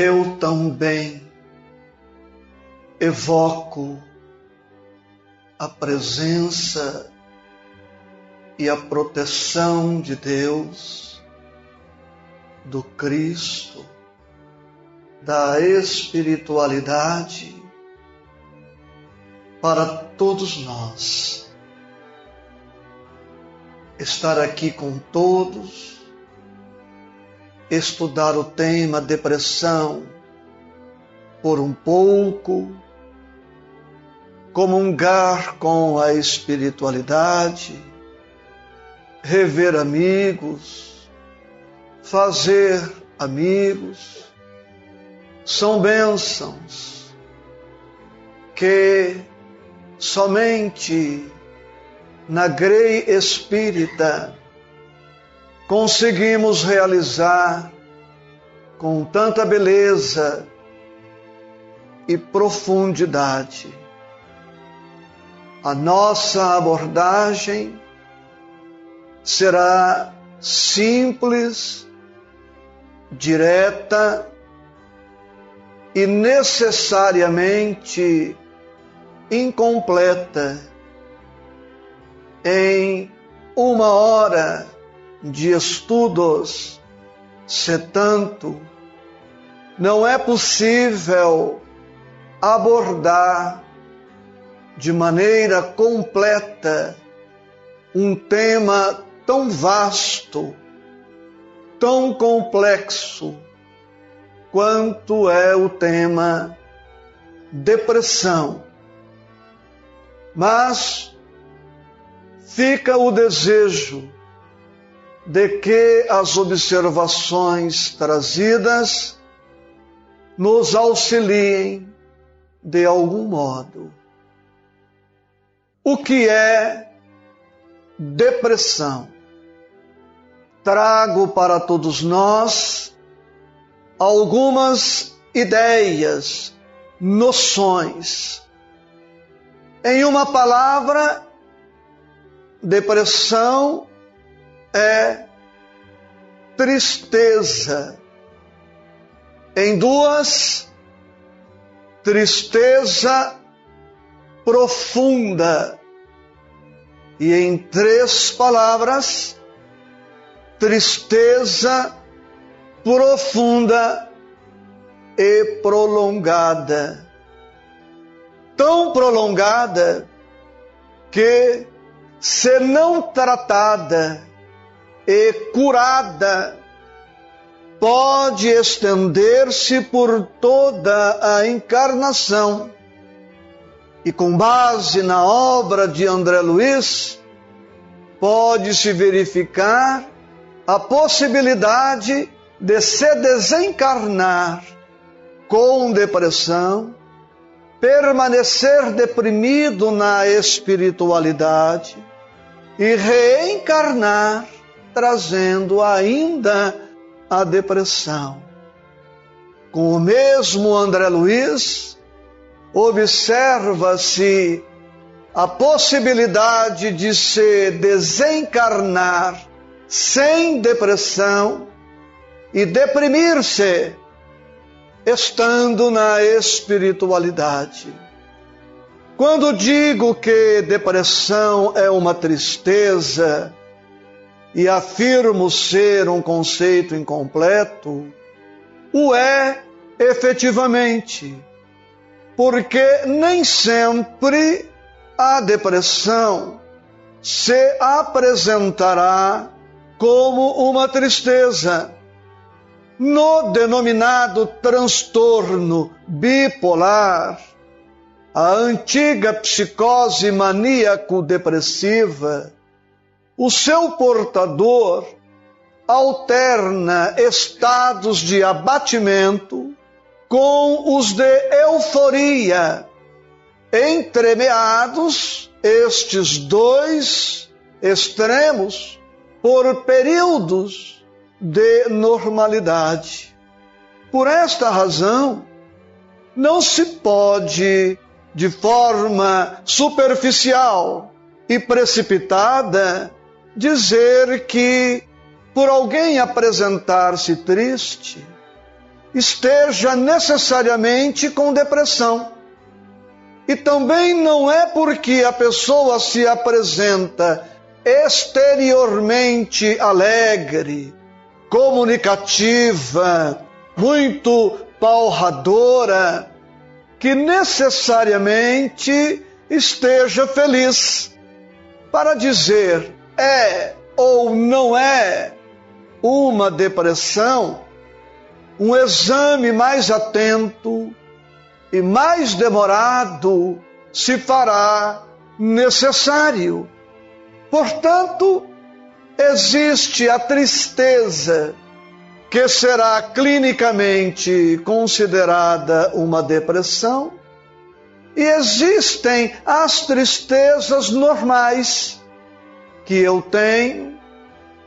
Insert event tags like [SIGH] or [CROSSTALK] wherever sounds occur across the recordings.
eu também evoco a presença e a proteção de Deus, do Cristo, da espiritualidade para todos nós. Estar aqui com todos, estudar o tema depressão por um pouco, comungar com a espiritualidade, rever amigos, fazer amigos, são bênçãos que somente na grei espírita conseguimos realizar com tanta beleza e profundidade. A nossa abordagem será simples, direta e necessariamente incompleta. Em uma hora de estudos, se tanto, não é possível abordar de maneira completa um tema tão vasto, tão complexo, quanto é o tema depressão. Mas fica o desejo de que as observações trazidas nos auxiliem de algum modo. O que é depressão? Trago para todos nós algumas ideias, noções. Em uma palavra, depressão é tristeza. Em duas, tristeza profunda. E em três palavras, tristeza profunda e prolongada. Tão prolongada que, se não tratada e curada, pode estender-se por toda a encarnação. E com base na obra de André Luiz, pode-se verificar a possibilidade de se desencarnar com depressão, permanecer deprimido na espiritualidade e reencarnar trazendo ainda a depressão. Com o mesmo André Luiz, observa-se a possibilidade de se desencarnar sem depressão e deprimir-se estando na espiritualidade. Quando digo que depressão é uma tristeza e afirmo ser um conceito incompleto, o é efetivamente, porque nem sempre a depressão se apresentará como uma tristeza. No denominado transtorno bipolar, a antiga psicose maníaco-depressiva, o seu portador alterna estados de abatimento com os de euforia, entremeados estes dois extremos por períodos de normalidade. Por esta razão, não se pode, de forma superficial e precipitada, dizer que, por alguém apresentar-se triste, esteja necessariamente com depressão. E também não é porque a pessoa se apresenta exteriormente alegre, comunicativa, muito palradora, que necessariamente esteja feliz. Para dizer é ou não é uma depressão, um exame mais atento e mais demorado se fará necessário. Portanto, existe a tristeza, que será clinicamente considerada uma depressão, e existem as tristezas normais que eu tenho,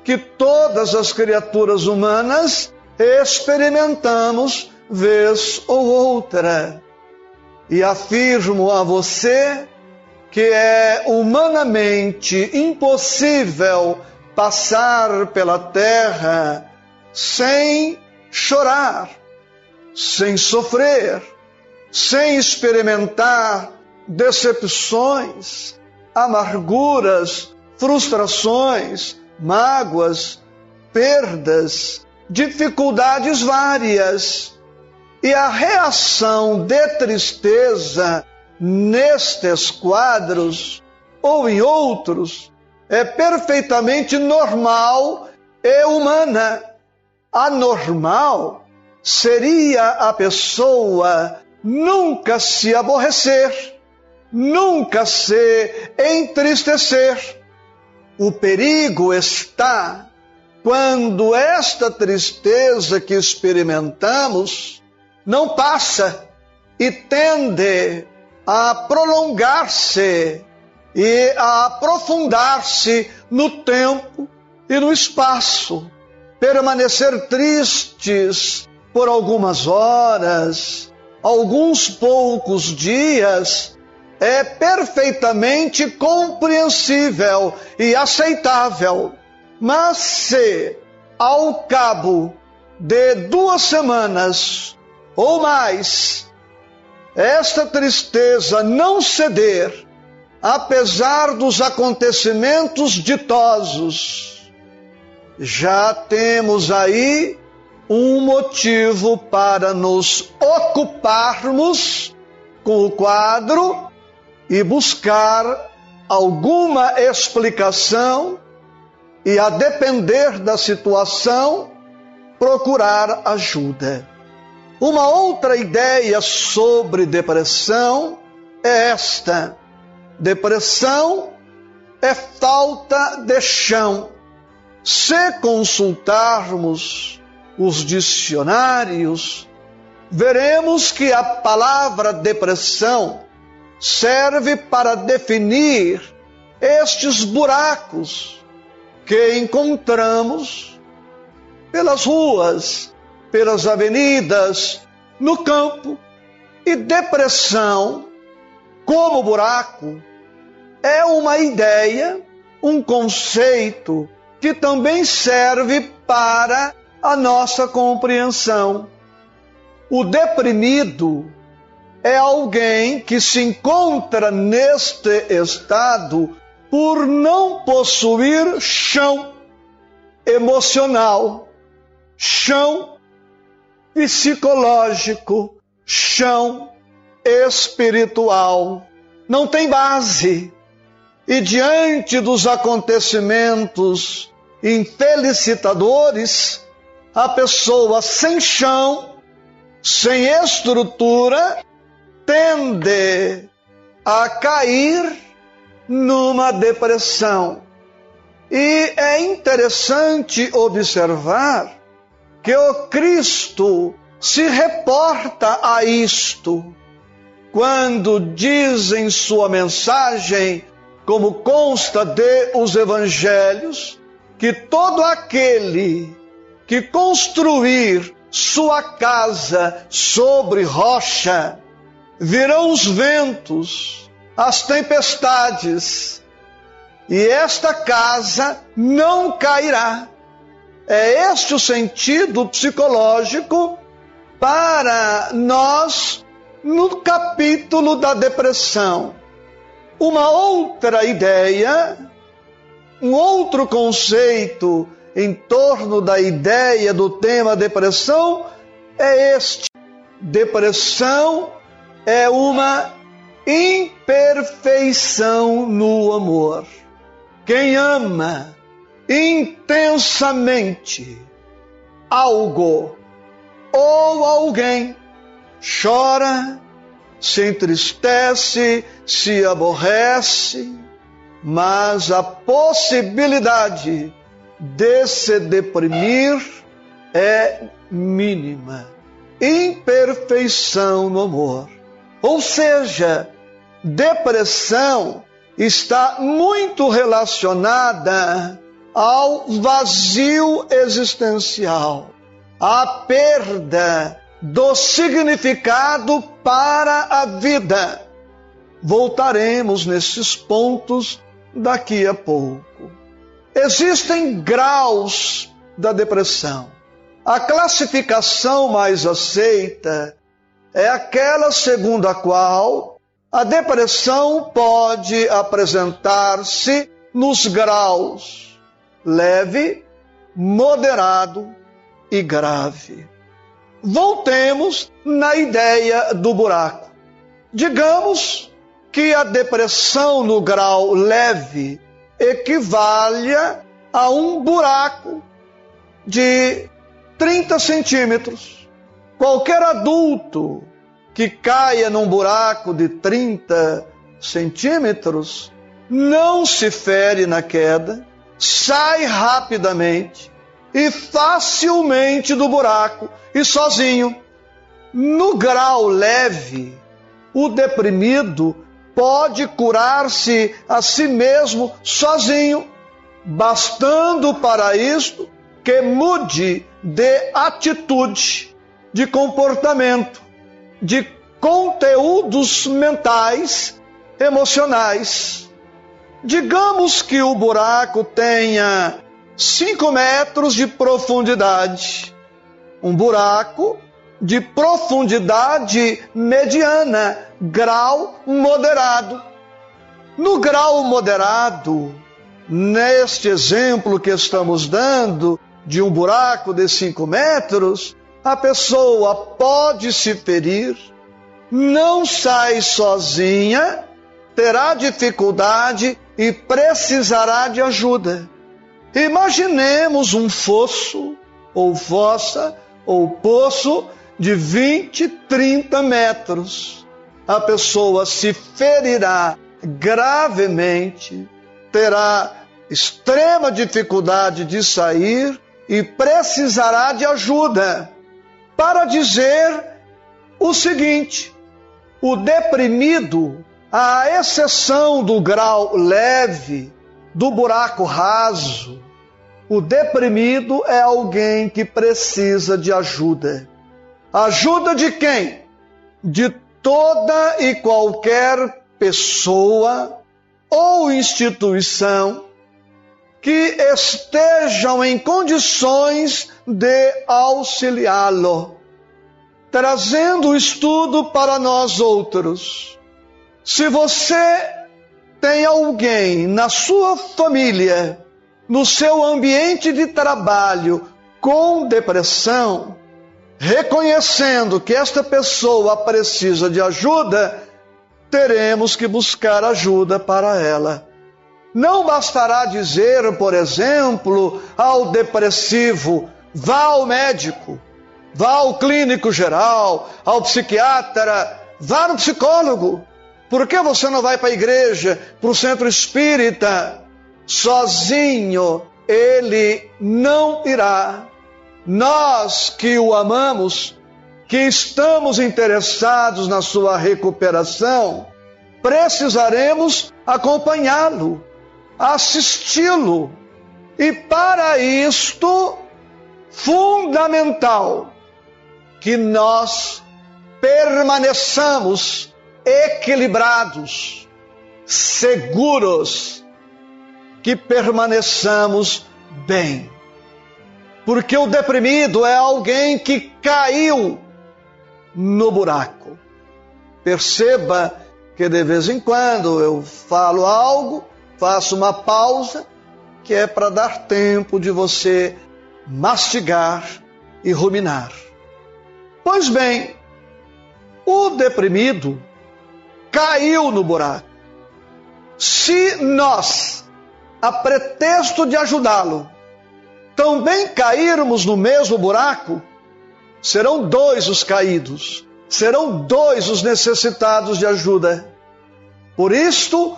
que todas as criaturas humanas experimentamos vez ou outra. E afirmo a você que é humanamente impossível passar pela terra sem chorar, sem sofrer, sem experimentar decepções, amarguras, frustrações, mágoas, perdas, dificuldades várias. E a reação de tristeza nestes quadros ou em outros é perfeitamente normal e humana. Anormal seria a pessoa nunca se aborrecer, nunca se entristecer. O perigo está quando esta tristeza que experimentamos não passa e tende a prolongar-se e a aprofundar-se no tempo e no espaço. Permanecer tristes por algumas horas, alguns poucos dias, é perfeitamente compreensível e aceitável. Mas se, ao cabo de duas semanas ou mais, esta tristeza não ceder, apesar dos acontecimentos ditosos, já temos aí um motivo para nos ocuparmos com o quadro e buscar alguma explicação e, a depender da situação, procurar ajuda. Uma outra ideia sobre depressão é esta: depressão é falta de chão. Se consultarmos os dicionários, veremos que a palavra depressão serve para definir estes buracos que encontramos pelas ruas, pelas avenidas, no campo. E depressão, como buraco, é uma ideia, um conceito que também serve para a nossa compreensão. O deprimido é alguém que se encontra neste estado por não possuir chão emocional, chão psicológico, chão espiritual. Não tem base. E diante dos acontecimentos infelicitadores, a pessoa sem chão, sem estrutura, tende a cair numa depressão. E é interessante observar que o Cristo se reporta a isto quando diz em sua mensagem, como consta de os evangelhos, que todo aquele que construir sua casa sobre rocha, virão os ventos, as tempestades, e esta casa não cairá. É este o sentido psicológico para nós no capítulo da depressão. Uma outra ideia, um outro conceito em torno da ideia do tema depressão é este: depressão é uma imperfeição no amor. Quem ama intensamente algo ou alguém chora, se entristece, se aborrece, mas a possibilidade de se deprimir é mínima. Imperfeição no amor. Ou seja, depressão está muito relacionada ao vazio existencial, à perda do significado para a vida. Voltaremos nesses pontos daqui a pouco. Existem graus da depressão. A classificação mais aceita é aquela segundo a qual a depressão pode apresentar-se nos graus leve, moderado e grave. Voltemos na ideia do buraco. Digamos que a depressão no grau leve equivale a um buraco de 30 centímetros. Qualquer adulto que caia num buraco de 30 centímetros não se fere na queda, sai rapidamente e facilmente do buraco e sozinho. No grau leve, o deprimido pode curar-se a si mesmo sozinho, bastando para isto que mude de atitude, de comportamento, de conteúdos mentais, emocionais. Digamos que o buraco tenha 5 metros de profundidade. Um buraco de profundidade mediana, grau moderado. No grau moderado, neste exemplo que estamos dando, de um buraco de 5 metros, a pessoa pode se ferir, não sai sozinha, terá dificuldade e precisará de ajuda. Imaginemos um fosso, ou fossa, ou poço de 20, 30 metros. A pessoa se ferirá gravemente, terá extrema dificuldade de sair e precisará de ajuda. Para dizer o seguinte: o deprimido, à exceção do grau leve, do buraco raso, o deprimido é alguém que precisa de ajuda. Ajuda de quem? De toda e qualquer pessoa ou instituição que estejam em condições de auxiliá-lo, trazendo o estudo para nós outros. Se você tem alguém na sua família no seu ambiente de trabalho com depressão, reconhecendo que esta pessoa precisa de ajuda, teremos que buscar ajuda para ela. Não bastará dizer, por exemplo, ao depressivo: vá ao médico, vá ao clínico geral, ao psiquiatra, vá no psicólogo. Por que você não vai para a igreja, para o centro espírita? sozinho ele não irá. Nós que o amamos, que estamos interessados na sua recuperação, precisaremos acompanhá-lo, assisti-lo. E para isto, fundamental que nós permaneçamos equilibrados, seguros, que permaneçamos bem. Porque o deprimido é alguém que caiu no buraco. Perceba que de vez em quando eu falo algo, faço uma pausa, que é para dar tempo de você mastigar e ruminar. Pois bem, o deprimido caiu no buraco. Se nós, a pretexto de ajudá-lo, também cairmos no mesmo buraco, serão dois os caídos, serão dois os necessitados de ajuda. Por isto,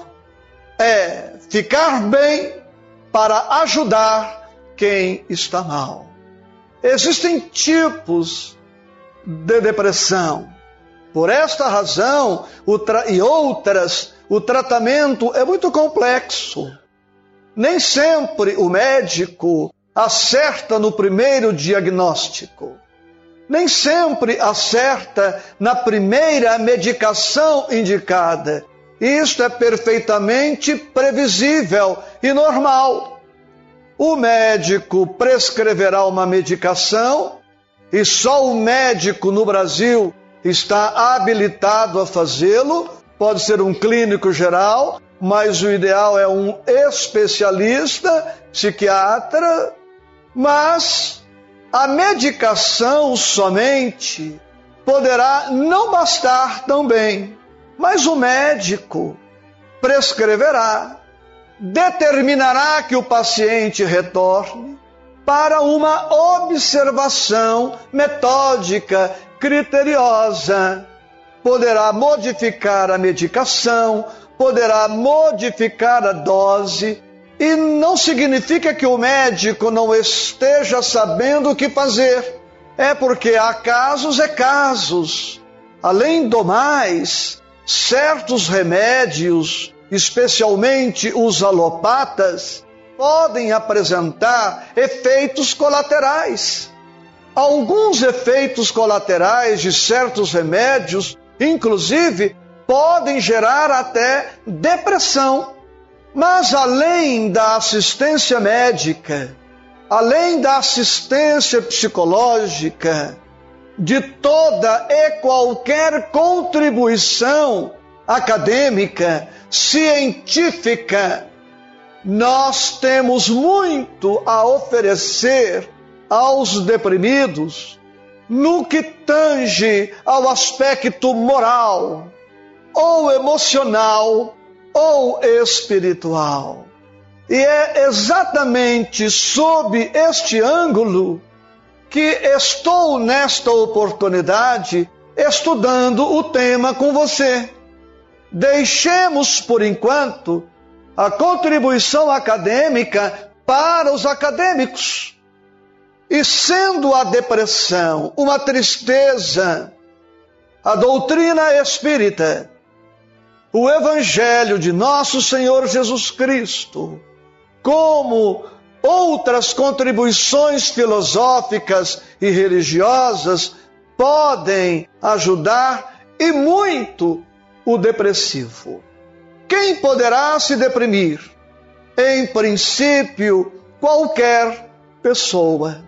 é ficar bem para ajudar quem está mal. Existem tipos de depressão. Por esta razão e outras, o tratamento é muito complexo. Nem sempre o médico acerta no primeiro diagnóstico. Nem sempre acerta na primeira medicação indicada. Isto é perfeitamente previsível e normal. O médico prescreverá uma medicação e só o médico no Brasil está habilitado a fazê-lo. Pode ser um clínico geral, mas o ideal é um especialista, psiquiatra. Mas a medicação somente poderá não bastar também, mas o médico prescreverá, determinará que o paciente retorne para uma observação metódica, criteriosa. Poderá modificar a medicação, poderá modificar a dose, e não significa que o médico não esteja sabendo o que fazer. É porque há casos e casos. Além do mais, certos remédios, especialmente os alopatas, podem apresentar efeitos colaterais. Alguns efeitos colaterais de certos remédios, inclusive, podem gerar até depressão. Mas além da assistência médica, além da assistência psicológica, de toda e qualquer contribuição acadêmica, científica, nós temos muito a oferecer aos deprimidos no que tange ao aspecto moral ou emocional ou espiritual. E é exatamente sob este ângulo que estou nesta oportunidade estudando o tema com você. Deixemos por enquanto a contribuição acadêmica para os acadêmicos. E sendo a depressão uma tristeza, a doutrina espírita, o Evangelho de nosso Senhor Jesus Cristo, como outras contribuições filosóficas e religiosas, podem ajudar e muito o depressivo. Quem poderá se deprimir? Em princípio, qualquer pessoa.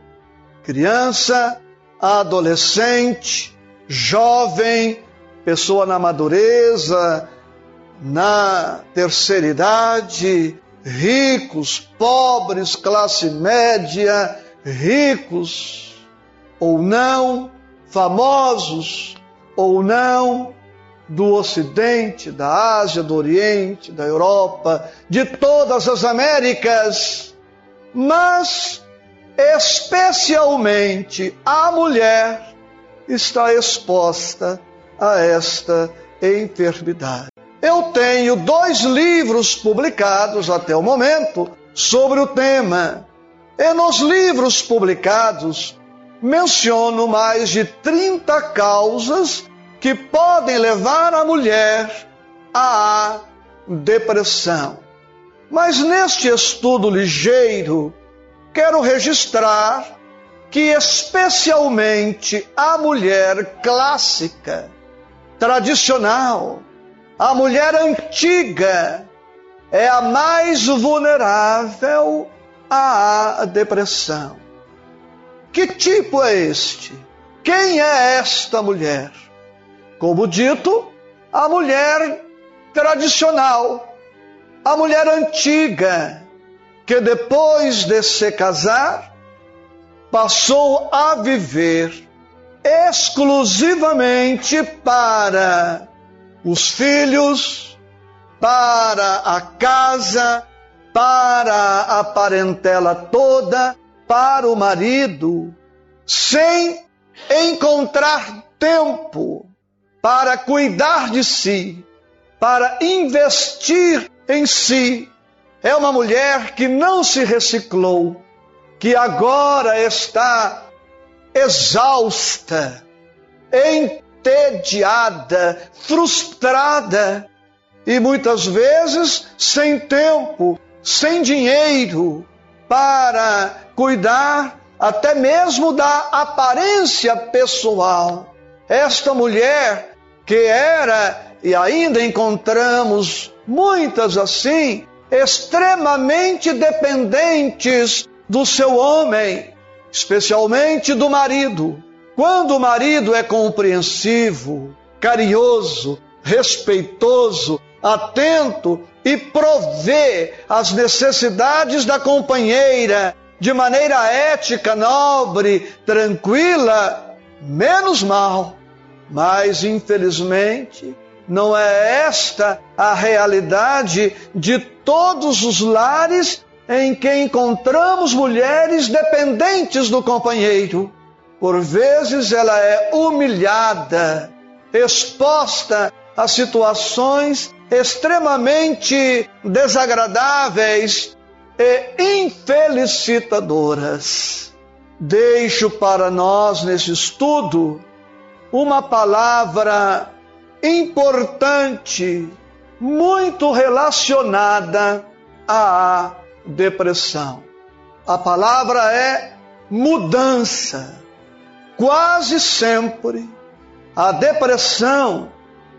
Criança, adolescente, jovem, pessoa na madureza, na terceira idade, ricos, pobres, classe média, ricos ou não, famosos ou não, do Ocidente, da Ásia, do Oriente, da Europa, de todas as Américas, mas especialmente a mulher está exposta a esta enfermidade. Eu tenho dois livros publicados até o momento sobre o tema. E nos livros publicados menciono mais de 30 causas que podem levar a mulher à depressão. Mas neste estudo ligeiro, quero registrar que, especialmente a mulher clássica, tradicional, a mulher antiga, é a mais vulnerável à depressão. Que tipo é este? quem é esta mulher? Como dito, a mulher tradicional, a mulher antiga, que depois de se casar, passou a viver exclusivamente para os filhos, para a casa, para a parentela toda, para o marido, sem encontrar tempo para cuidar de si, para investir em si. É uma mulher que não se reciclou, que agora está exausta, entediada, frustrada e muitas vezes sem tempo, sem dinheiro para cuidar até mesmo da aparência pessoal. Esta mulher que era e ainda encontramos muitas assim, extremamente dependentes do seu homem, especialmente do marido. Quando o marido é compreensivo, carinhoso, respeitoso, atento e provê as necessidades da companheira de maneira ética, nobre, tranquila, menos mal. Mas, infelizmente, não é esta a realidade de todos os lares em que encontramos mulheres dependentes do companheiro. Por vezes ela é humilhada, exposta a situações extremamente desagradáveis e infelicitadoras. Deixo para nós nesse estudo uma palavra importante, muito relacionada à depressão. A palavra é mudança. Quase sempre a depressão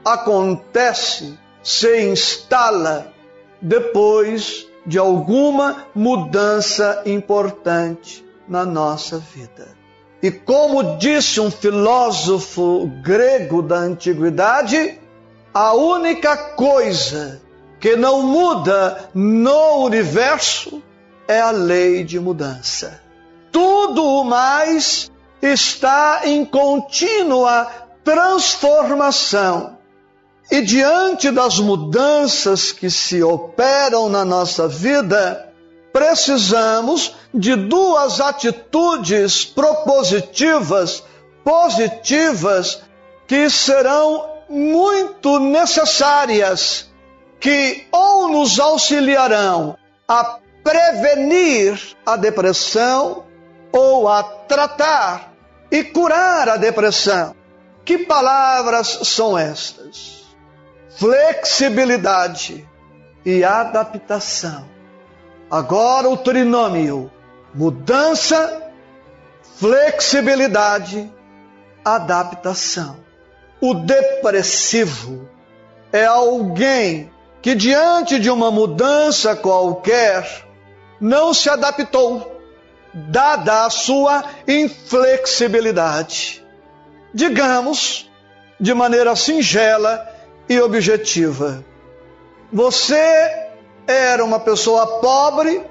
acontece, se instala depois de alguma mudança importante na nossa vida. E como disse um filósofo grego da antiguidade, a única coisa que não muda no universo é a lei de mudança. Tudo o mais está em contínua transformação. E diante das mudanças que se operam na nossa vida, precisamos de duas atitudes propositivas, positivas, que serão muito necessárias, que ou nos auxiliarão a prevenir a depressão ou a tratar e curar a depressão. Que palavras são estas? Flexibilidade e adaptação Agora o trinômio: mudança, flexibilidade, adaptação. O depressivo é alguém que, diante de uma mudança qualquer, não se adaptou, dada a sua inflexibilidade. Digamos, de maneira singela e objetiva, você era uma pessoa pobre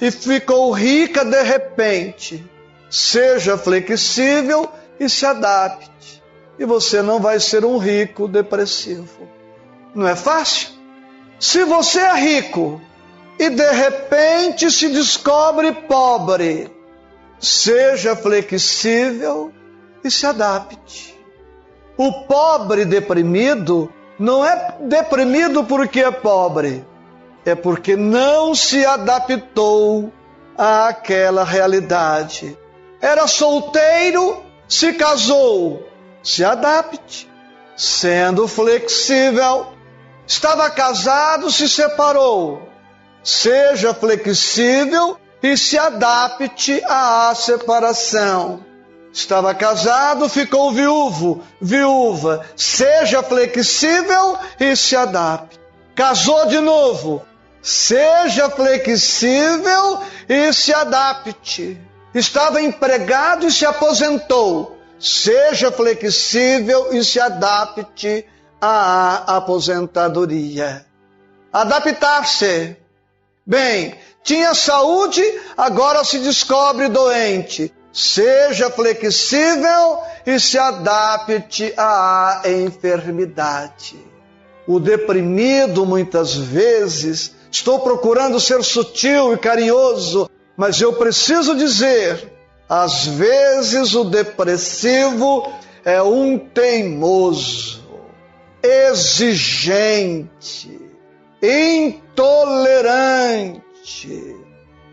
e ficou rica de repente. Seja flexível e se adapte. E você não vai ser um rico depressivo. Não é fácil? Se você é rico e de repente se descobre pobre, seja flexível e se adapte. O pobre deprimido não é deprimido porque é pobre, é porque não se adaptou àquela realidade. Era solteiro, se casou, se adapte, sendo flexível. Estava casado, se separou. Seja flexível e se adapte à separação. Estava casado, ficou viúvo, viúva. Seja flexível e se adapte. Casou de novo, Seja flexível e se adapte. Estava empregado e se aposentou. seja flexível e se adapte à aposentadoria. Adaptar-se. Bem, tinha saúde, agora se descobre doente. Seja flexível e se adapte à enfermidade. O deprimido, muitas vezes, estou procurando ser sutil e carinhoso, mas eu preciso dizer: às vezes o depressivo é um teimoso, exigente, intolerante,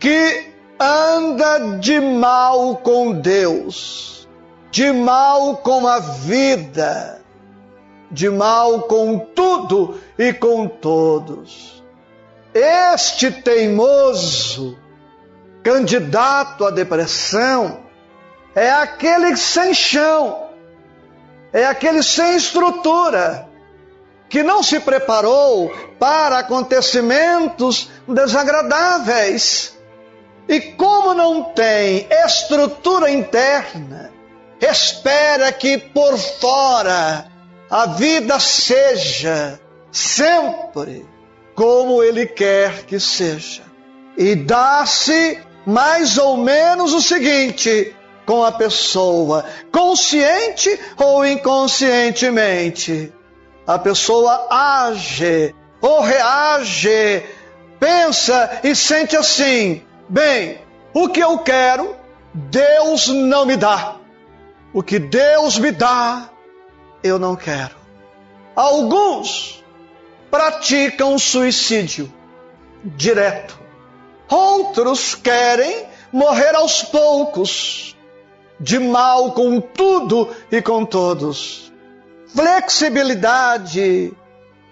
que anda de mal com Deus, de mal com a vida, de mal com tudo e com todos. Este teimoso, candidato à depressão, é aquele sem chão, é aquele sem estrutura, que não se preparou para acontecimentos desagradáveis. E como não tem estrutura interna, espera que por fora a vida seja sempre como ele quer que seja. E dá-se mais ou menos o seguinte com a pessoa, consciente ou inconscientemente. A pessoa age ou reage, pensa e sente assim: Bem, o que eu quero, Deus não me dá. O que Deus me dá, eu não quero. Alguns praticam suicídio direto. Outros querem morrer aos poucos, de mal com tudo e com todos. Flexibilidade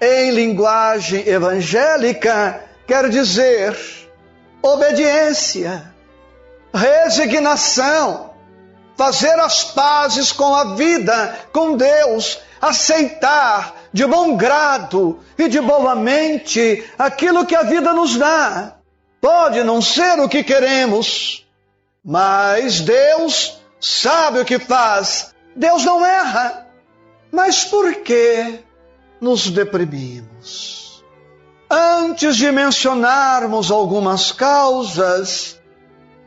em linguagem evangélica quer dizer obediência, resignação, fazer as pazes com a vida, com Deus, aceitar de bom grado e de boa mente aquilo que a vida nos dá. Pode não ser o que queremos, mas Deus sabe o que faz. Deus não erra. Mas por que nos deprimimos? Antes de mencionarmos algumas causas,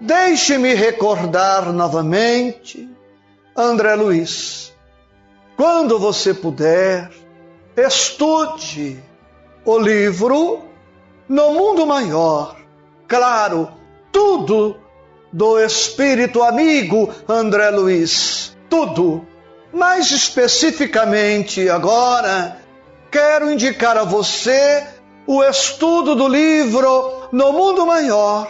deixe-me recordar novamente André Luiz. Quando você puder, estude o livro No Mundo Maior. Claro, tudo do espírito amigo André Luiz. Tudo. Mais especificamente agora, quero indicar a você o estudo do livro No Mundo Maior.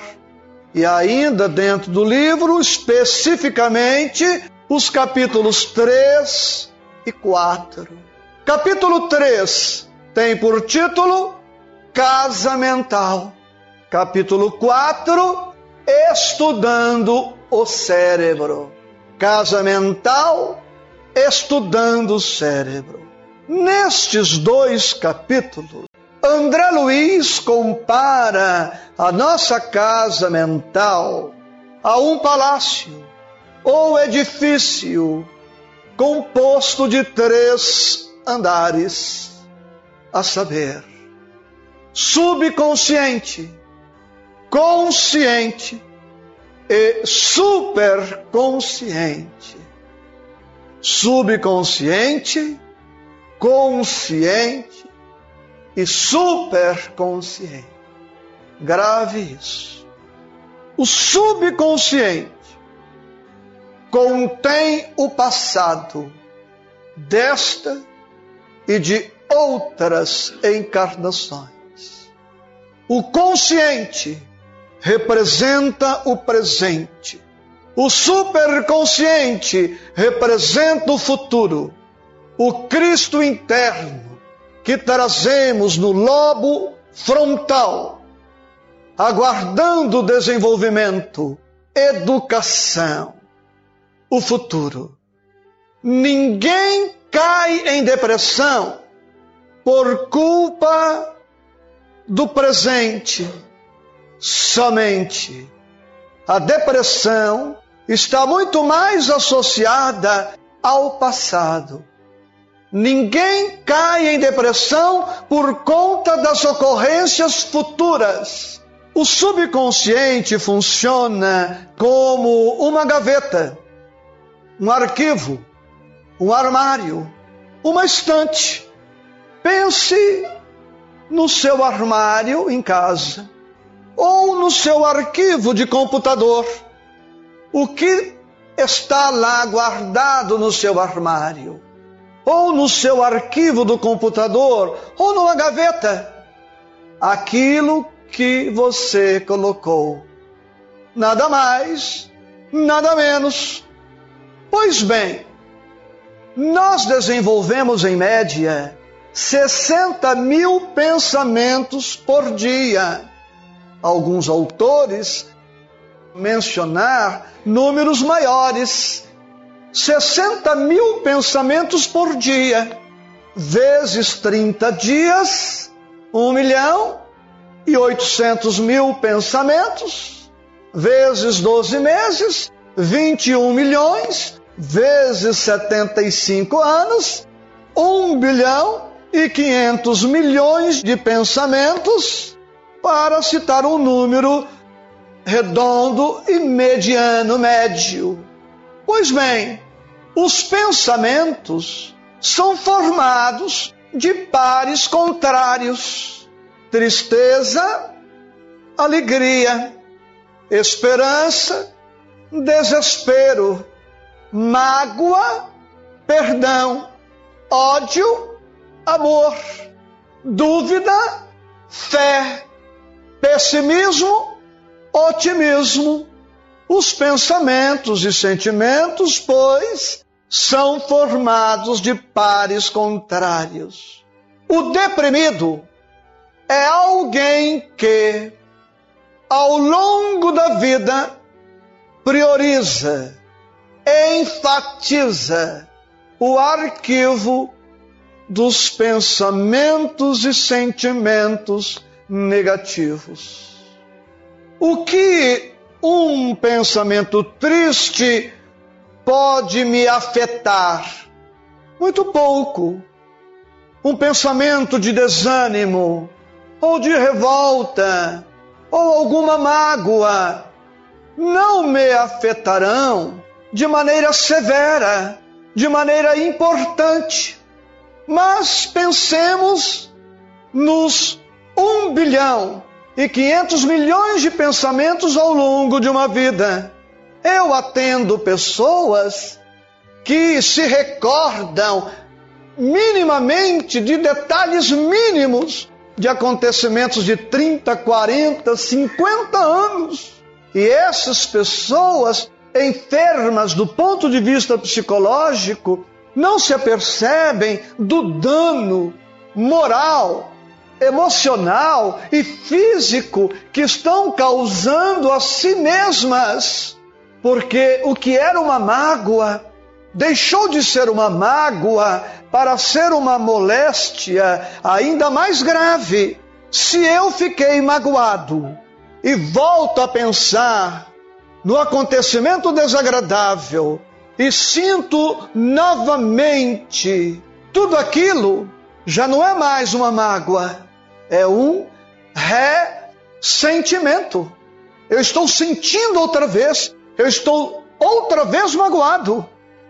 E ainda dentro do livro, especificamente, os capítulos 3 e 4. Capítulo 3 tem por título Casa Mental. Capítulo 4 Estudando o Cérebro. Casa Mental, estudando o cérebro. Nestes dois capítulos, André Luiz compara a nossa casa mental a um palácio ou edifício composto de três andares, a saber, subconsciente, consciente e superconsciente. Subconsciente, consciente e superconsciente. Grave isso. O subconsciente contém o passado desta e de outras encarnações. O consciente representa o presente. O superconsciente representa o futuro. O Cristo interno que trazemos no lobo frontal, aguardando desenvolvimento, educação, o futuro. Ninguém cai em depressão por culpa do presente somente. A depressão está muito mais associada ao passado. Ninguém cai em depressão por conta das ocorrências futuras. O subconsciente funciona como uma gaveta, um arquivo, um armário, uma estante. Pense no seu armário em casa ou no seu arquivo de computador. O que está lá guardado no seu armário? ou no seu arquivo do computador, ou numa gaveta, aquilo que você colocou. Nada mais, nada menos. Pois bem, nós desenvolvemos em média 60 mil pensamentos por dia. Alguns autores mencionar números maiores, 60 mil pensamentos por dia, vezes 30 dias, 1 milhão e 800 mil pensamentos, vezes 12 meses, 21 milhões, vezes 75 anos, 1 bilhão e 500 milhões de pensamentos, para citar um número redondo e mediano médio. Pois bem, os pensamentos são formados de pares contrários: tristeza, alegria, esperança, desespero, mágoa, perdão, ódio, amor, dúvida, fé, pessimismo, otimismo, os pensamentos e sentimentos, pois, são formados de pares contrários. O deprimido é alguém que, ao longo da vida, prioriza, enfatiza o arquivo dos pensamentos e sentimentos negativos. O que um pensamento triste pode me afetar? Muito pouco. Um pensamento de desânimo, ou de revolta, ou alguma mágoa, não me afetarão de maneira severa, de maneira importante. Mas pensemos nos um bilhão e 500 milhões de pensamentos ao longo de uma vida. Eu atendo pessoas que se recordam minimamente de detalhes mínimos de acontecimentos de 30, 40, 50 anos. E essas pessoas enfermas do ponto de vista psicológico não se apercebem do dano moral emocional e físico que estão causando a si mesmas. Porque o que era uma mágoa deixou de ser uma mágoa para ser uma moléstia ainda mais grave. Se eu fiquei magoado e volto a pensar no acontecimento desagradável e sinto novamente tudo aquilo, já não é mais uma mágoa, é um ressentimento. Eu estou sentindo outra vez, eu estou outra vez magoado,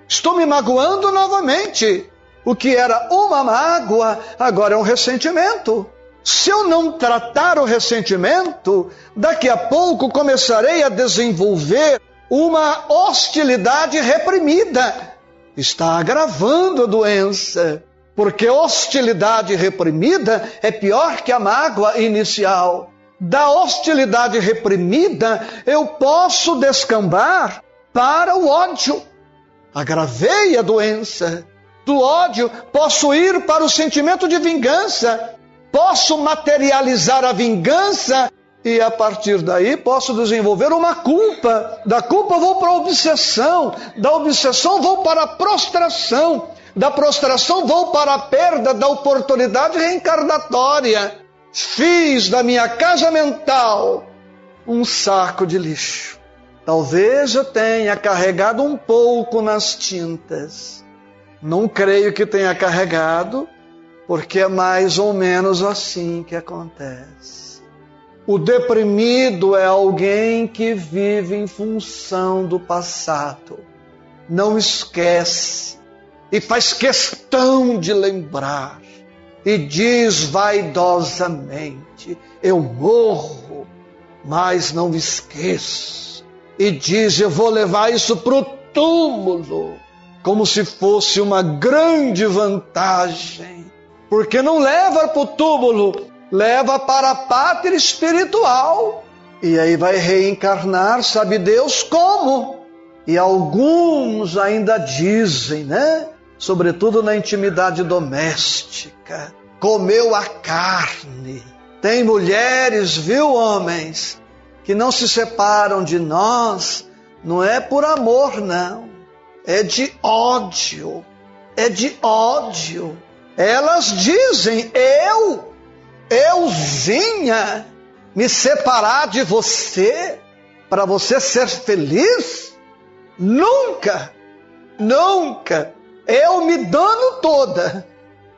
estou me magoando novamente. O que era uma mágoa, agora é um ressentimento. Se eu não tratar o ressentimento, daqui a pouco começarei a desenvolver uma hostilidade reprimida. Está agravando a doença porque hostilidade reprimida é pior que a mágoa inicial. Da hostilidade reprimida, eu posso descambar para o ódio. Agravei a doença. Do ódio, posso ir para o sentimento de vingança. Posso materializar a vingança e a partir daí posso desenvolver uma culpa. Da culpa vou para a obsessão, da obsessão vou para a prostração, da prostração vou para a perda da oportunidade reencarnatória. Fiz da minha casa mental um saco de lixo. Talvez eu tenha carregado um pouco nas tintas. Não creio que tenha carregado, porque é mais ou menos assim que acontece. O deprimido é alguém que vive em função do passado, não esquece. E faz questão de lembrar. E diz vaidosamente: Eu morro, mas não me esqueço. E diz: Eu vou levar isso para o túmulo, como se fosse uma grande vantagem, porque não leva para o túmulo, leva para a pátria espiritual. E aí vai reencarnar, sabe Deus como? E alguns ainda dizem, né? sobretudo na intimidade doméstica, comeu a carne. Tem mulheres, viu, homens, que não se separam de nós, não é por amor, não, é de ódio, é de ódio. Elas dizem: eu, euzinha, me separar de você para você ser feliz? Nunca, nunca eu me dando toda,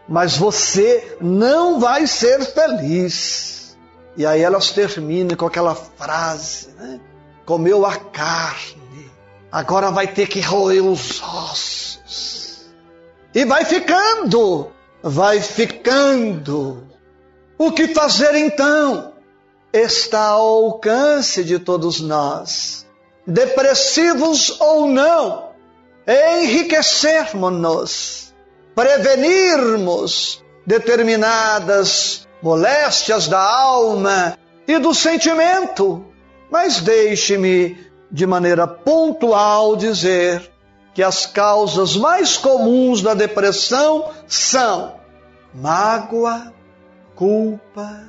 mas você não vai ser feliz. E aí elas terminam com aquela frase, né? Comeu a carne, agora vai ter que roer os ossos. E vai ficando, vai ficando. O que fazer então? Está ao alcance de todos nós, depressivos ou não enriquecermos-nos, prevenirmos determinadas moléstias da alma e do sentimento. Mas deixe-me, de maneira pontual, dizer que as causas mais comuns da depressão são mágoa, culpa,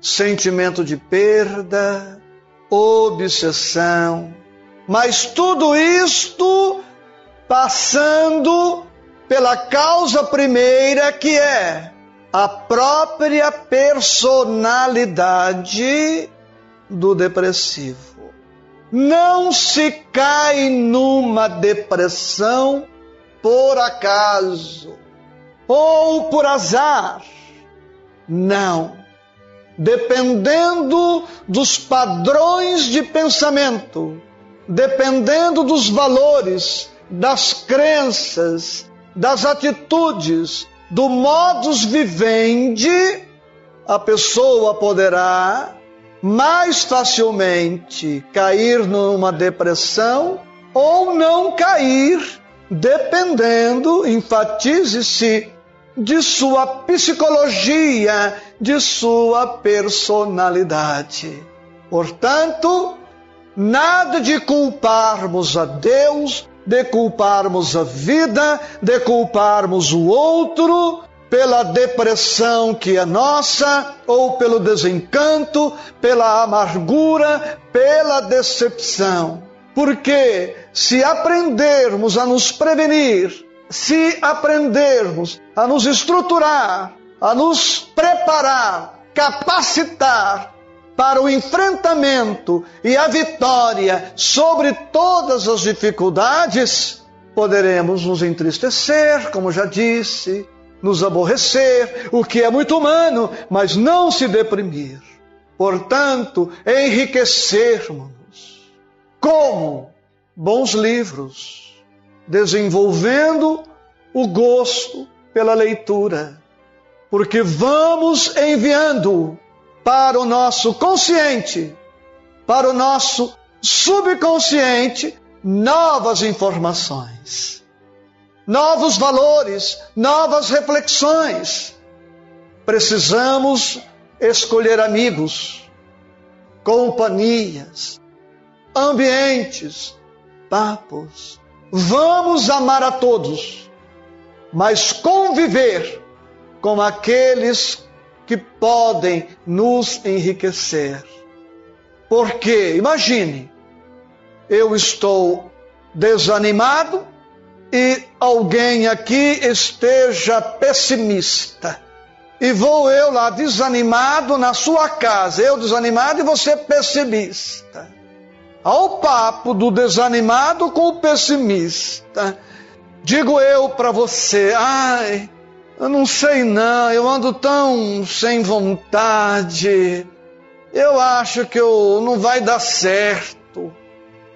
sentimento de perda, obsessão. Mas tudo isto passando pela causa primeira que é a própria personalidade do depressivo. Não se cai numa depressão por acaso ou por azar. Não. Dependendo dos padrões de pensamento, dependendo dos valores, das crenças, das atitudes, do modus vivendi, a pessoa poderá mais facilmente cair numa depressão ou não cair, dependendo, enfatize-se, de sua psicologia, de sua personalidade. Portanto, nada de culparmos a Deus de culparmos a vida, de culparmos o outro pela depressão que é nossa, ou pelo desencanto, pela amargura, pela decepção. Porque se aprendermos a nos prevenir, se aprendermos a nos estruturar, a nos preparar, capacitar para o enfrentamento e a vitória sobre todas as dificuldades, poderemos nos entristecer, como já disse, nos aborrecer, o que é muito humano, mas não se deprimir. Portanto, enriquecermos-nos. Como? Bons livros, desenvolvendo o gosto pela leitura, porque vamos enviando para o nosso consciente, para o nosso subconsciente, novas informações, novos valores, novas reflexões. Precisamos escolher amigos, companhias, ambientes, papos. Vamos amar a todos, mas conviver com aqueles que podem nos enriquecer. Porque, imagine, eu estou desanimado e alguém aqui esteja pessimista. E vou eu lá desanimado na sua casa, eu desanimado e você pessimista. ao papo do desanimado com o pessimista. Digo eu para você, ai, eu não sei não, eu ando tão sem vontade. Eu acho que eu não vai dar certo.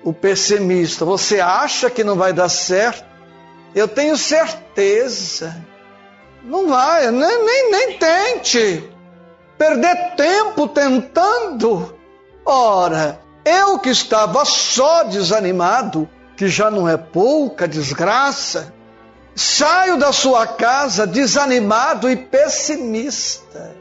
O pessimista, você acha que não vai dar certo? Eu tenho certeza. Não vai, nem, nem, nem tente. Perder tempo tentando. Ora, eu que estava só desanimado, que já não é pouca desgraça, saio da sua casa desanimado e pessimista.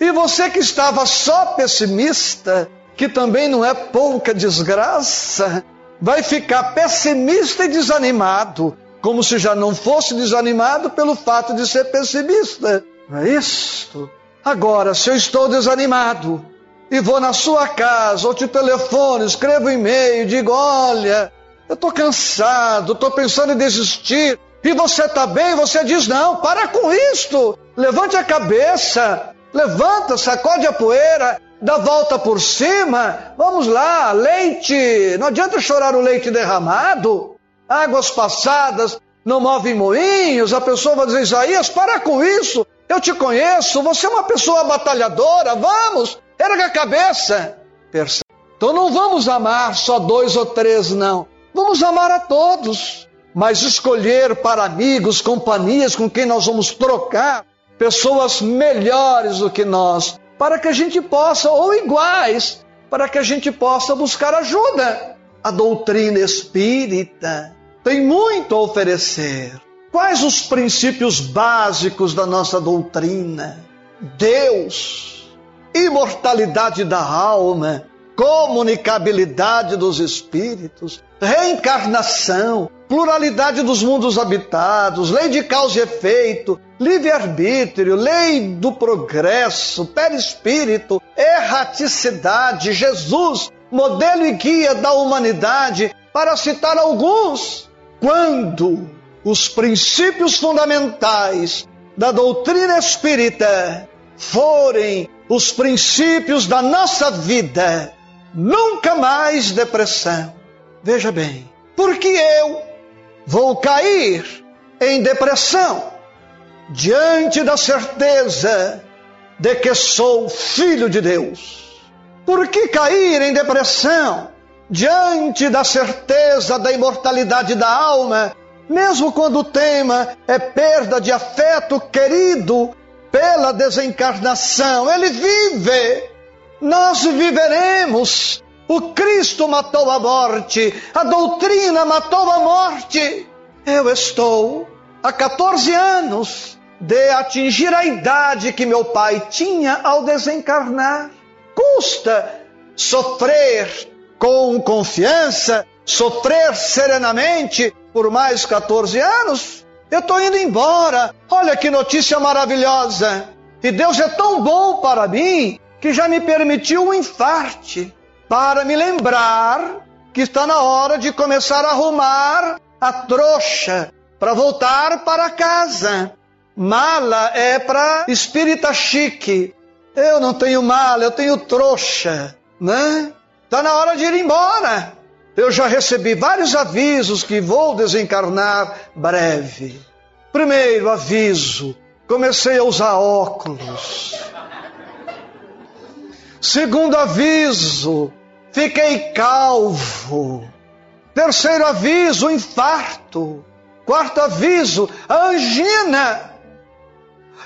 E você que estava só pessimista, que também não é pouca desgraça, vai ficar pessimista e desanimado, como se já não fosse desanimado pelo fato de ser pessimista. Não é isto? Agora, se eu estou desanimado, e vou na sua casa, ou te telefono, escrevo um e-mail, digo: olha, eu estou cansado, estou pensando em desistir. E você está bem? Você diz: não, para com isto. Levante a cabeça, levanta, sacode a poeira, dá volta por cima. Vamos lá, leite. Não adianta chorar o leite derramado. Águas passadas não movem moinhos. A pessoa vai dizer: Isaías, para com isso. Eu te conheço, você é uma pessoa batalhadora. Vamos, Erga a cabeça. Então não vamos amar só dois ou três, não. Vamos amar a todos. Mas escolher para amigos, companhias com quem nós vamos trocar, pessoas melhores do que nós, para que a gente possa, ou iguais, para que a gente possa buscar ajuda. A doutrina espírita tem muito a oferecer. Quais os princípios básicos da nossa doutrina? Deus imortalidade da alma, comunicabilidade dos espíritos, reencarnação, pluralidade dos mundos habitados, lei de causa e efeito, livre-arbítrio, lei do progresso, perispírito, erraticidade, Jesus, modelo e guia da humanidade, para citar alguns. Quando os princípios fundamentais da doutrina espírita forem os princípios da nossa vida, nunca mais depressão. Veja bem, porque eu vou cair em depressão diante da certeza de que sou filho de Deus. Por que cair em depressão diante da certeza da imortalidade da alma, mesmo quando o tema é perda de afeto querido pela desencarnação, ele vive. Nós viveremos. O Cristo matou a morte, a doutrina matou a morte. Eu estou há 14 anos de atingir a idade que meu pai tinha ao desencarnar. Custa sofrer com confiança, sofrer serenamente por mais 14 anos. Eu estou indo embora. Olha que notícia maravilhosa. E Deus é tão bom para mim que já me permitiu um infarte para me lembrar que está na hora de começar a arrumar a trouxa para voltar para casa. Mala é para espírita chique. Eu não tenho mala, eu tenho trouxa, né? Está na hora de ir embora. Eu já recebi vários avisos que vou desencarnar breve. Primeiro aviso, comecei a usar óculos. Segundo aviso, fiquei calvo. Terceiro aviso, infarto. Quarto aviso, angina.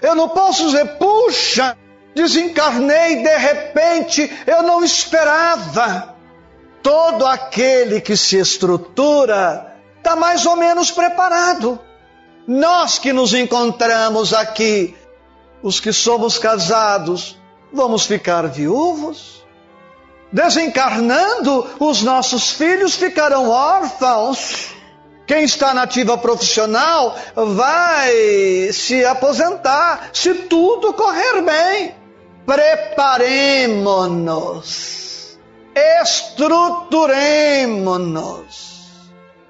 Eu não posso dizer, puxa, desencarnei de repente, eu não esperava. Todo aquele que se estrutura está mais ou menos preparado. Nós que nos encontramos aqui, os que somos casados, vamos ficar viúvos? Desencarnando, os nossos filhos ficarão órfãos. Quem está na ativa profissional vai se aposentar se tudo correr bem. Preparemos-nos estruturemos-nos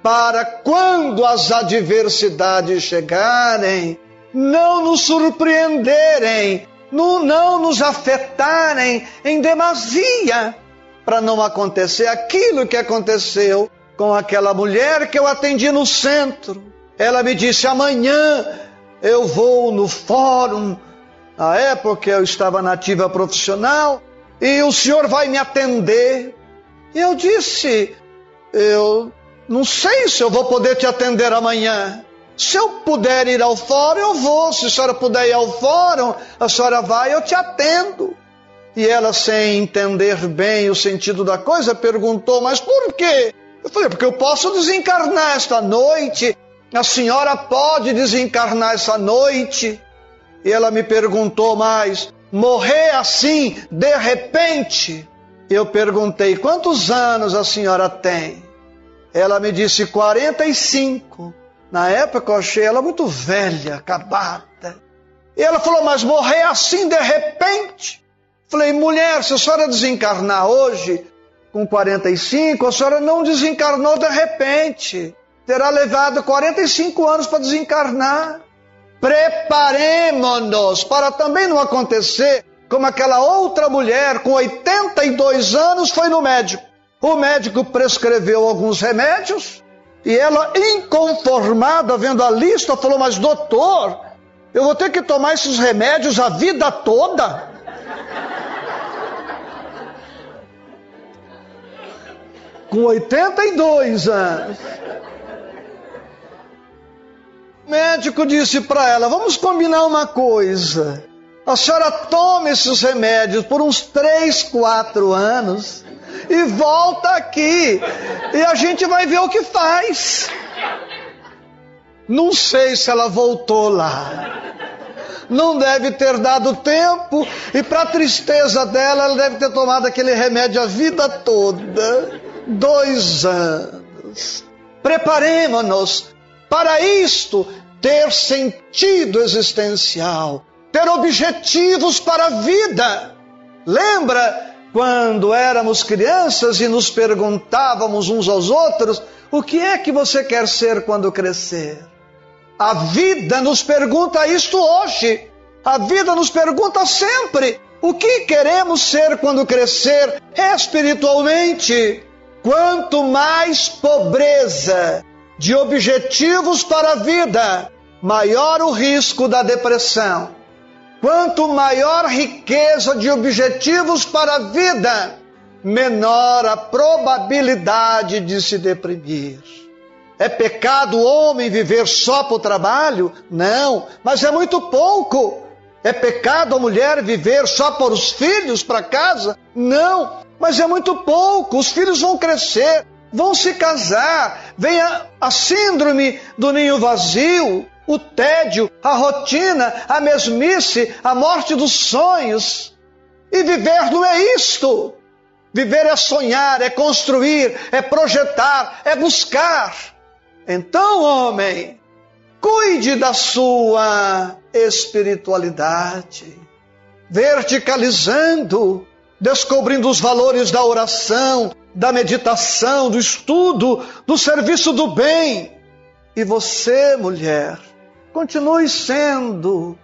para quando as adversidades chegarem, não nos surpreenderem, não, nos afetarem em demasia, para não acontecer aquilo que aconteceu com aquela mulher que eu atendi no centro. Ela me disse: amanhã eu vou no fórum. Na época eu estava na ativa profissional e o senhor vai me atender. E eu disse: eu não sei se eu vou poder te atender amanhã. Se eu puder ir ao fórum, eu vou. Se a senhora puder ir ao fórum, a senhora vai, eu te atendo. E ela, sem entender bem o sentido da coisa, perguntou: Mas por quê? Eu falei: Porque eu posso desencarnar esta noite. A senhora pode desencarnar essa noite. E ela me perguntou mais: Morrer assim, de repente? Eu perguntei: Quantos anos a senhora tem? Ela me disse: 45. Na época eu achei ela muito velha, acabada. E ela falou: Mas morrer assim de repente? Falei: Mulher, se a senhora desencarnar hoje, com 45, a senhora não desencarnou de repente. Terá levado 45 anos para desencarnar. Preparemos-nos para também não acontecer como aquela outra mulher com 82 anos foi no médico. O médico prescreveu alguns remédios e ela, inconformada, vendo a lista, falou: Mas doutor, eu vou ter que tomar esses remédios a vida toda? [LAUGHS] Com 82 anos. O médico disse para ela: Vamos combinar uma coisa. A senhora toma esses remédios por uns 3, 4 anos e volta aqui. E a gente vai ver o que faz. Não sei se ela voltou lá. Não deve ter dado tempo, e para tristeza dela, ela deve ter tomado aquele remédio a vida toda dois anos. Preparemos-nos para isto ter sentido existencial, ter objetivos para a vida. Lembra quando éramos crianças e nos perguntávamos uns aos outros: o que é que você quer ser quando crescer? A vida nos pergunta isto hoje. A vida nos pergunta sempre: o que queremos ser quando crescer espiritualmente? Quanto mais pobreza de objetivos para a vida, maior o risco da depressão. Quanto maior riqueza de objetivos para a vida, menor a probabilidade de se deprimir. É pecado o homem viver só para o trabalho? Não, mas é muito pouco. É pecado a mulher viver só para os filhos, para casa? Não, mas é muito pouco. Os filhos vão crescer, vão se casar, vem a, a síndrome do ninho vazio, o tédio, a rotina, a mesmice, a morte dos sonhos. E viver não é isto. Viver é sonhar, é construir, é projetar, é buscar. Então, homem, cuide da sua espiritualidade, verticalizando, descobrindo os valores da oração, da meditação, do estudo, do serviço do bem. E você, mulher, continue sendo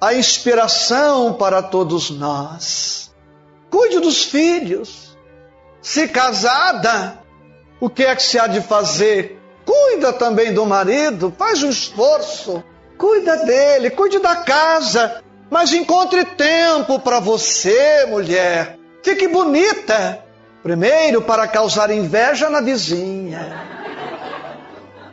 a inspiração para todos nós. Cuide dos filhos. Se casada, o que é que se há de fazer? Cuida também do marido, faz um esforço, cuida dele, cuide da casa, mas encontre tempo para você, mulher. Fique bonita. Primeiro, para causar inveja na vizinha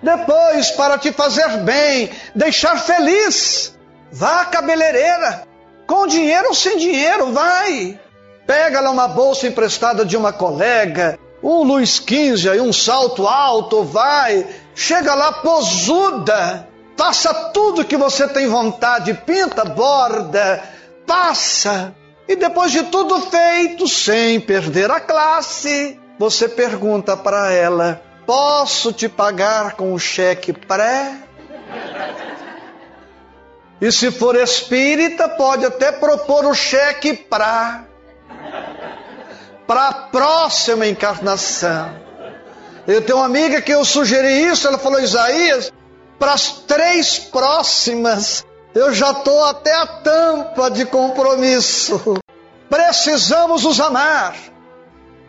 depois, para te fazer bem, deixar feliz, vá à cabeleireira, com dinheiro ou sem dinheiro, vai. Pega lá uma bolsa emprestada de uma colega, um Luiz XV e um salto alto, vai. Chega lá posuda, faça tudo que você tem vontade, pinta, borda, passa. E depois de tudo feito, sem perder a classe, você pergunta para ela: Posso te pagar com um cheque pré? E se for espírita, pode até propor o cheque para para a próxima encarnação. Eu tenho uma amiga que eu sugeri isso, ela falou: Isaías, para as três próximas, eu já estou até a tampa de compromisso. Precisamos os amar.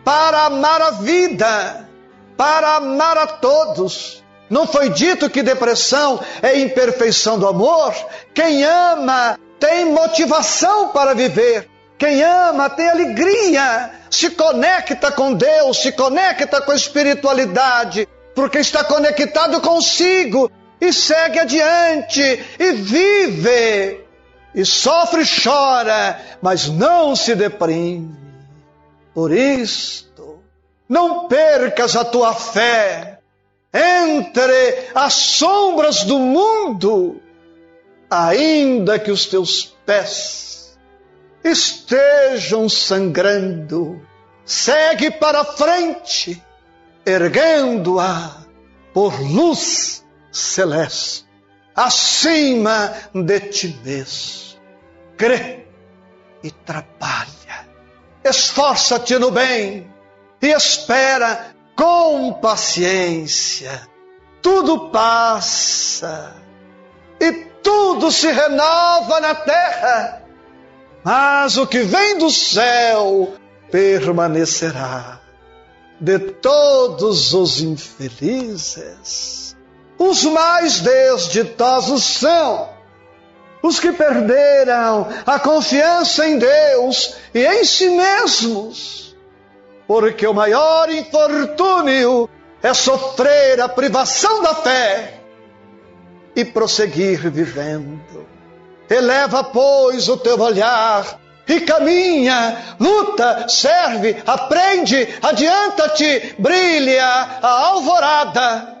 para amar a vida, para amar a todos. Não foi dito que depressão é imperfeição do amor? Quem ama tem motivação para viver. Quem ama tem alegria, se conecta com Deus, se conecta com a espiritualidade, porque está conectado consigo e segue adiante e vive e sofre e chora, mas não se deprime. Por isto, não percas a tua fé entre as sombras do mundo, ainda que os teus pés estejam sangrando. Segue para frente, erguendo-a por luz celeste, acima de ti mesmo. Crê e trabalha. Esforça-te no bem e espera com paciência. Tudo passa e tudo se renova na terra, mas o que vem do céu permanecerá. De todos os infelizes, os mais desditosos são os que perderam a confiança em Deus e em si mesmos, porque o maior infortúnio é sofrer a privação da fé e prosseguir vivendo. Eleva, pois, o teu olhar e caminha, luta, serve, aprende, adianta-te, brilha a alvorada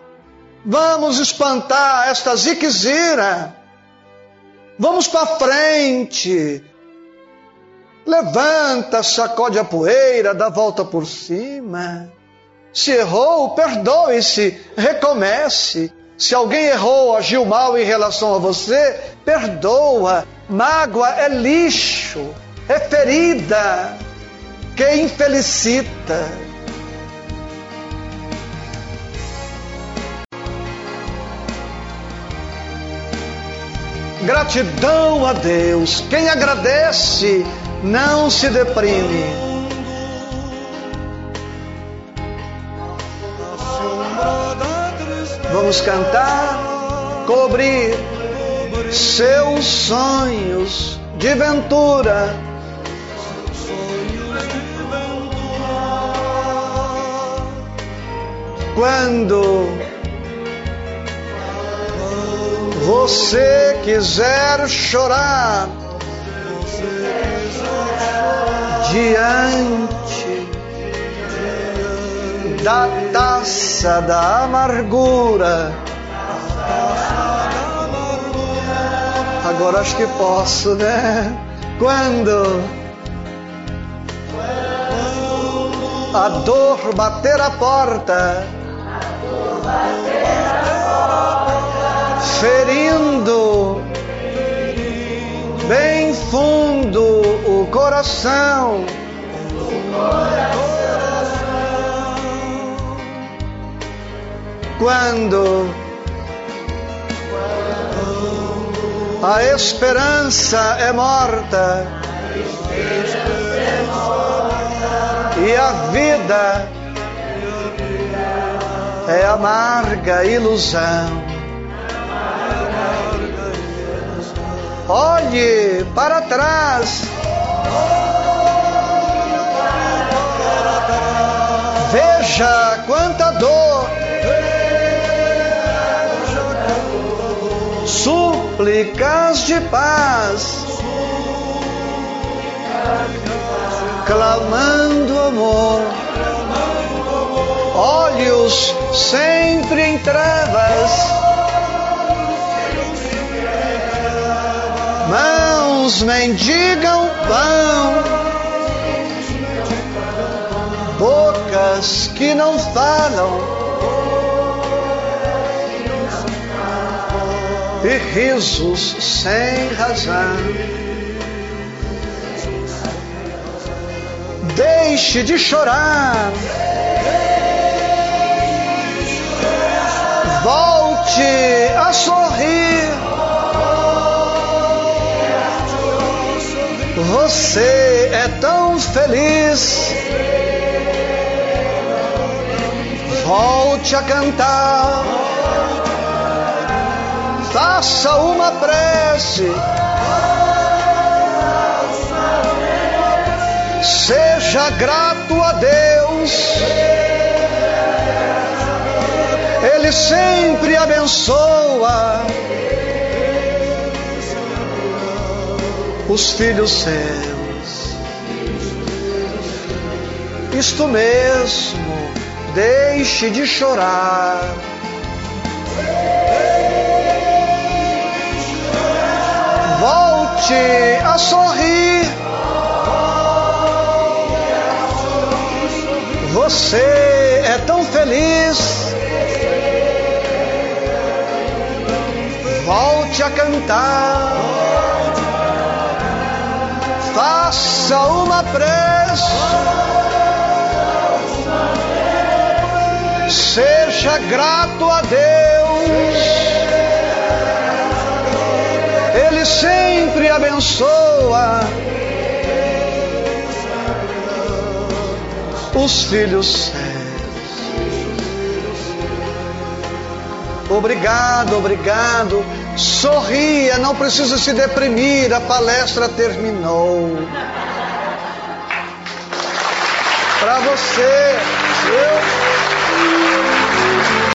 Vamos espantar esta ziquezira. Vamos para frente. Levanta, sacode a poeira, dá volta por cima. Se errou, perdoe-se, recomece. Se alguém errou, agiu mal em relação a você, perdoa. Mágoa é lixo, é ferida que infelicita. Gratidão a Deus. Quem agradece não se deprime. Vamos cantar, cobrir seus sonhos de ventura. Quando você quiser chorar diante da taça da amargura. Agora acho que posso, né? Quando a dor bater a porta ferindo bem fundo o coração. Quando a esperança é morta e a vida é amarga ilusão. Olhe para trás. Veja quanta dor. Súplicas de paz. Clamando amor. Olhos sempre em trevas mãos mendigam pão, boca bocas que não falam e risos sem razão. Deixe de chorar. Volte a sorrir. Você é tão feliz. Volte a cantar. Faça uma prece. Seja grato a Deus. Ele sempre abençoa os filhos seus. Isto mesmo, deixe de chorar. Volte a sorrir. Você é tão feliz. Volte a cantar. Faça uma prece. Seja grato a Deus. Ele sempre abençoa os filhos. Obrigado, obrigado. Sorria, não precisa se deprimir, a palestra terminou. Você, viu?